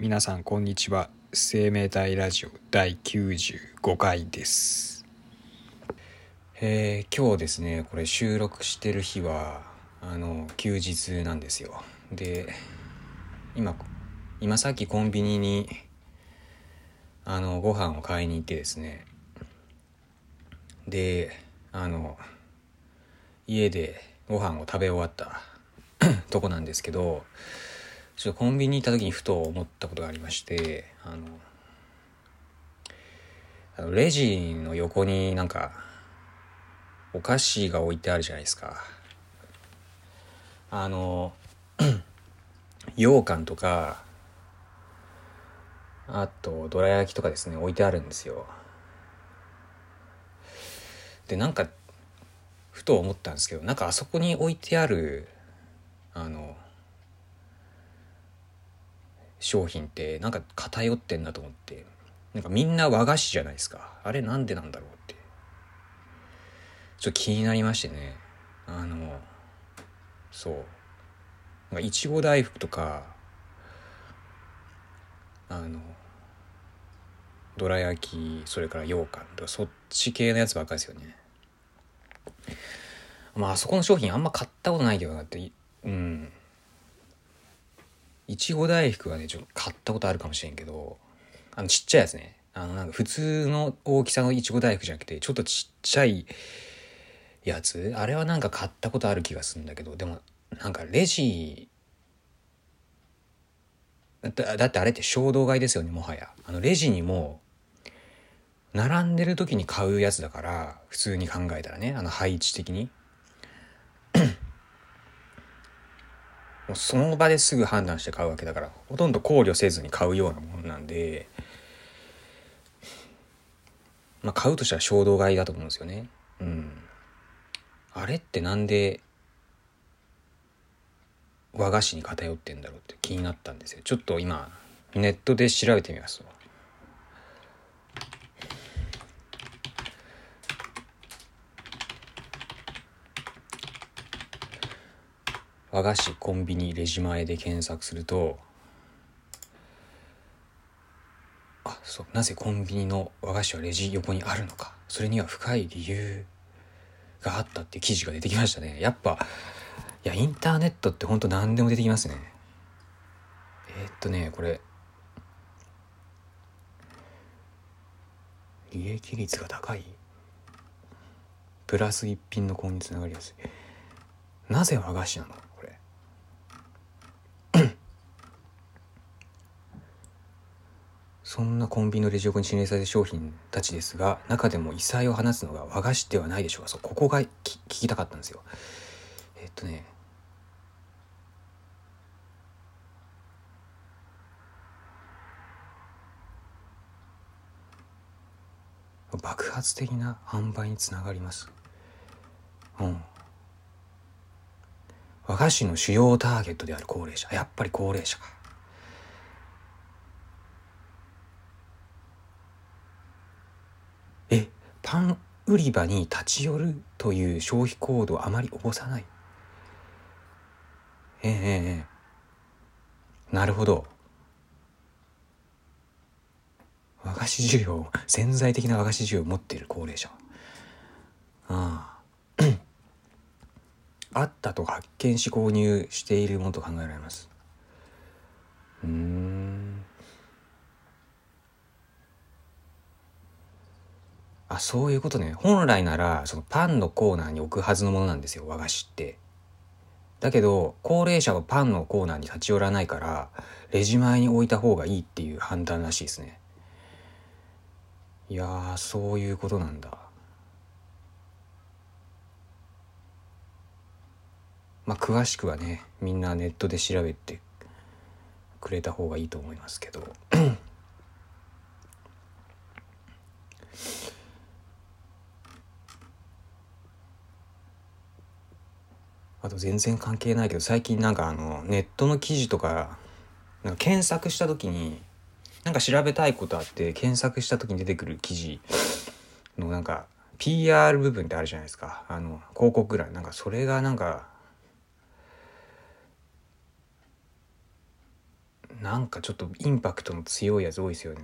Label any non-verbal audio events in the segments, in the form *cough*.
皆さんこんにちは。生命体ラジオ第95回です。えー、今日ですねこれ収録してる日はあの休日なんですよ。で今今さっきコンビニにあのご飯を買いに行ってですね。であの家でご飯を食べ終わった *coughs* とこなんですけどちょっとコンビニ行った時にふと思ったことがありましてあのあのレジの横になんかお菓子が置いてあるじゃないですか。あの *clears throat* 羊羹とかあとどら焼きとかですね置いてあるんですよ。でなんかふと思ったんですけどなんかあそこに置いてあるあの商品ってなんか偏ってんだと思って。なんかみんな和菓子じゃないですか。あれなんでなんだろうって。ちょっと気になりましてね。あのそう。なんかいちご大福とかあのどら焼きそれから羊羹とかそっち系のやつばっかりですよね。まああそこの商品あんま買ったことないけどなってうん。いちご大福はね、ちょっと買ったことあるかもしれんけど、あのちっちゃいやつね。あのなんか普通の大きさのいちご大福じゃなくて、ちょっとちっちゃいやつ？あれはなんか買ったことある気がするんだけど、でもなんかレジ、だだってあれって衝動買いですよね、もはや。あのレジにも、並んでる時に買うやつだから、普通に考えたらね、あの配置的に。もうその場ですぐ判断して買うわけだからほとんど考慮せずに買うようなもんなんで、まあ、買うとしたら衝動買いだと思うんですよね。うん。あれってなんで和菓子に偏ってんだろうって気になったんですよ。ちょっと今ネットで調べてみます和菓子コンビニレジ前で検索するとあそうなぜコンビニの和菓子はレジ横にあるのか。それには深い理由があったって記事が出てきましたね。やっぱいやインターネットってほんと何でも出てきますね。えー、っとねこれ。利益率が高い？プラス一品の購入につながりやすい。なぜ和菓子なの？そんなコンビニのレジ横に指名される商品たちですが中でも異彩を放つのが和菓子ではないでしょうか。そうここが聞きたかったんですよ。えっとね。爆発的な販売につながります。うん。和菓子の主要ターゲットである高齢者。やっぱり高齢者かえパン売り場に立ち寄るという消費行動をあまり起こさない。ええええ。なるほど。和菓子需要潜在的な和菓子需要を持っている高齢者。ああ。*coughs* あったと発見し購入しているものと考えられますうんあそういうことね。本来ならそのパンのコーナーに置くはずのものなんですよ。和菓子って。だけど高齢者はパンのコーナーに立ち寄らないからレジ前に置いた方がいいっていう判断らしいですね。いやーそういうことなんだ。まあ詳しくはねみんなネットで調べてくれた方がいいと思いますけど。あと全然関係ないけど最近なんかあのネットの記事とかなんか検索した時になんか調べたいことあって検索した時に出てくる記事のなんか PR 部分ってあるじゃないですか。あの広告欄。なんかそれがなんかなんかちょっとインパクトの強いやつ多いですよね。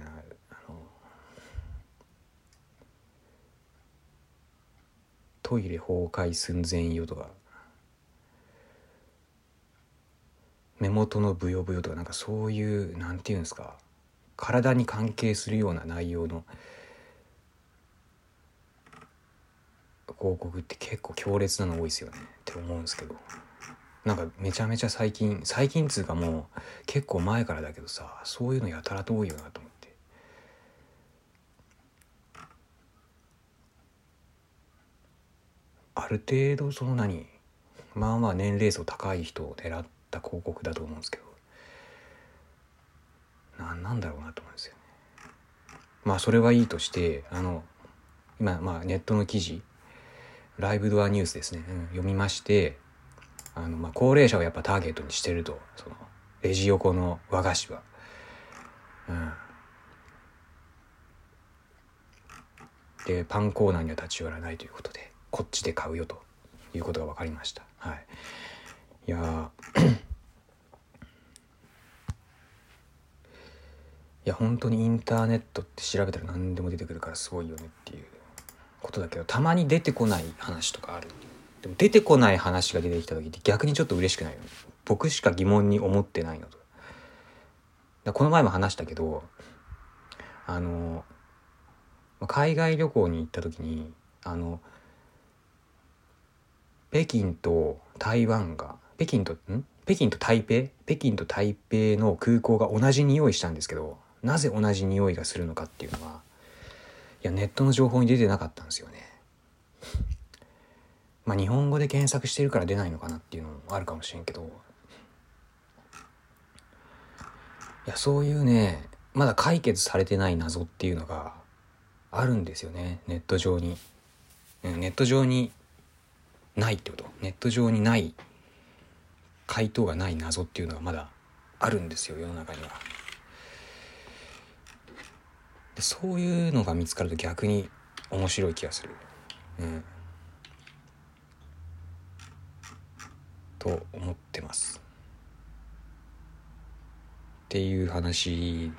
トイレ崩壊寸前よとか。目元のブヨブヨとかなんかそういうなんていうんですか体に関係するような内容の広告って結構強烈なの多いですよねって思うんですけど。なんかめちゃめちゃ最近最近っつうかもう結構前からだけどさそういうのやたらと多いよなと思って。ある程度その何まあまあ年齢層高い人を狙ってた広告だと思うんですけどななんだろうなと思うんですよねまあそれはいいとしてあの今まあネットの記事ライブドアニュースですね、うん、読みましてあの、まあ、高齢者をやっぱターゲットにしてるとそのレジ横の和菓子は。うん、でパンコーナーには立ち寄らないということでこっちで買うよということが分かりました。はい、いやいや本当にインターネットって調べたら何でも出てくるからすごいよねっていうことだけどたまに出てこない話とかある。でも出てこない話が出てきた時って逆にちょっと嬉しくないよね。僕しか疑問に思ってないのと。だこの前も話したけどあの海外旅行に行った時にあの北京と台湾が北京とん？北京と台北？北京と台北の空港が同じ匂いしたんですけどなぜ同じ匂いがするのかっていうのはいやネットの情報に出てなかったんですよね。*laughs* まあ日本語で検索してるから出ないのかなっていうのもあるかもしれんけど。いやそういうねまだ解決されてない謎っていうのがあるんですよね。ネット上に、ネット上にないってこと。ネット上にない回答がない謎っていうのがまだあるんですよ世の中には。でそういうのが見つかると逆に面白い気がする。うん。と思ってます。っていう話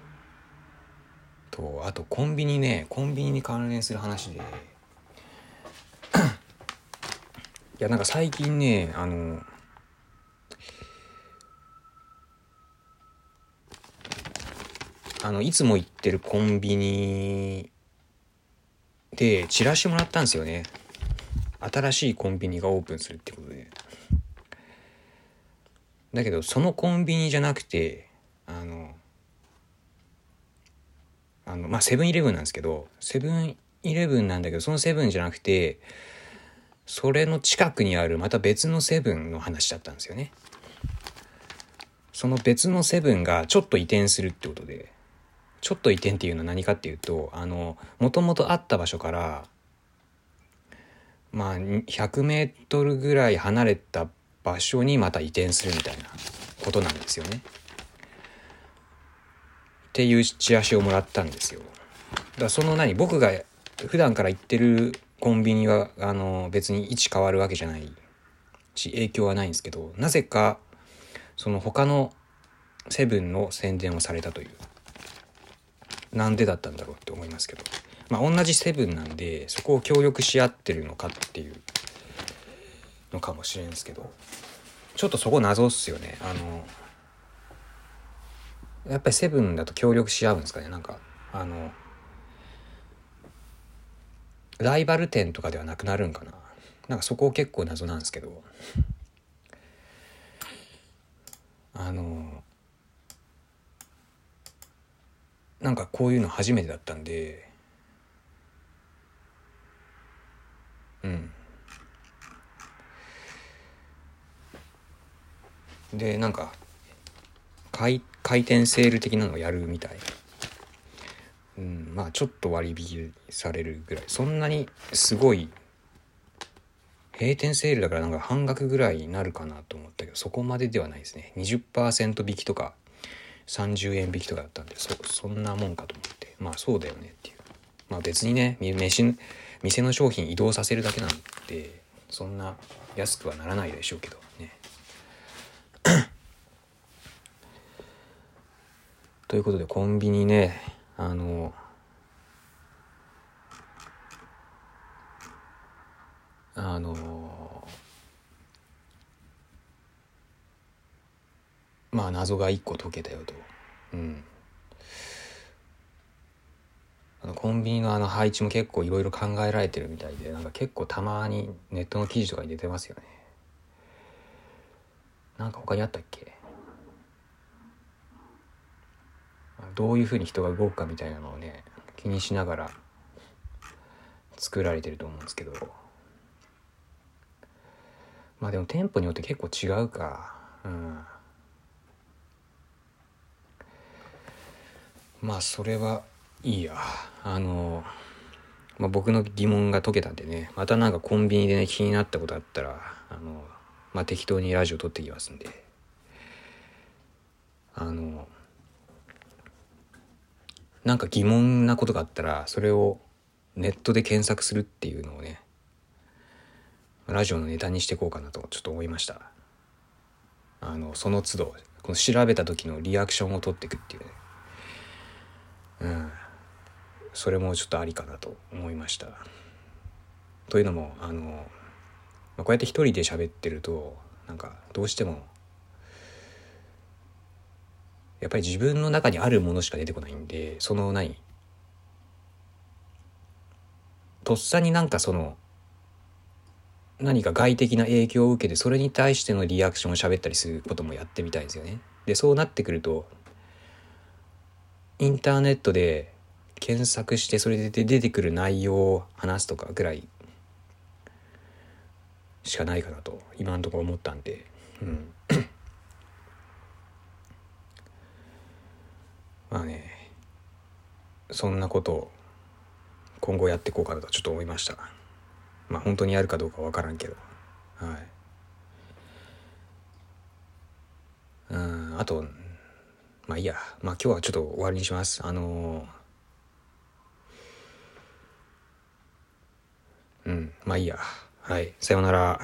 とあとコンビニねコンビニに関連する話で *clears throat* いやなんか最近ねあのあのいつも行ってるコンビニでチラシもらったんですよね。新しいコンビニがオープンするってことで。だけどそのコンビニじゃなくてあのあのまあセブンイレブンなんですけどセブンイレブンなんだけどそのセブンじゃなくてそれの近くにあるまた別のセブンの話だったんですよね。その別のセブンがちょっと移転するってことで。ちょっと移転っていうのは何かっていうとあのもともとあった場所からまあ100メートルぐらい離れた場所にまた移転するみたいなことなんですよね。っていうチラシをもらったんですよ。だからその何僕が普段から行ってるコンビニはあの別に位置変わるわけじゃないし影響はないんですけどなぜかその他のセブンの宣伝をされたというなんでだったんだろうって思いますけど。まあ同じセブンなんでそこを協力し合ってるのかっていうのかもしれんすけど。ちょっとそこ謎っすよね。あのやっぱりセブンだと協力し合うんですかね？なんかあのライバル店とかではなくなるんかな？なんかそこ結構謎なんですけど。あのなんかこういうの初めてだったんで。うん。でなんか回回転セール的なのをやるみたい。うんまあちょっと割引されるぐらい。そんなにすごい閉店セールだからなんか半額ぐらいになるかなと思ったけどそこまでではないですね。20%引きとか30円引きとかだったんでそそんなもんかと思ってまあそうだよねっていう。まあ別にね飯店の商品移動させるだけなんでそんな安くはならないでしょうけどね。*coughs* ということでコンビニねあのあのまあ謎が一個解けたよと。うん。あのコンビニのあの配置も結構いろいろ考えられてるみたいでなんか結構たまにネットの記事とかに出てますよね。なんか他にあったっけ？どういうふうに人が動くかみたいなのをね気にしながら作られてると思うんですけど。まあでも店舗によって結構違うか。うん。まあそれはいいや。あの、まあ、僕の疑問が解けたんでね。またなんかコンビニでね気になったことあったらあのまあ適当にラジオ撮ってきますんで。あのなんか疑問なことがあったらそれをネットで検索するっていうのをねラジオのネタにしていこうかなとちょっと思いました。あのその都度この調べた時のリアクションを取っていくっていうね。うん。それもちょっとありかなと思いました。というのもあの、まあ、こうやって一人で喋ってるとなんかどうしてもやっぱり自分の中にあるものしか出てこないんでその何とっさになんかその何か外的な影響を受けてそれに対してのリアクションを喋ったりすることもやってみたいんですよね。でそうなってくるとインターネットで検索してそれで出てくる内容を話すとかぐらいしかないかなと今のところ思ったんで、うん、*coughs* まあねそんなことを今後やっていこうかなとちょっと思いました。まあ本当にやるかどうかわからんけど。はい。うんあとまあいいや。まあ今日はちょっと終わりにします。あのー、うん。まあいいや。はい。さようなら。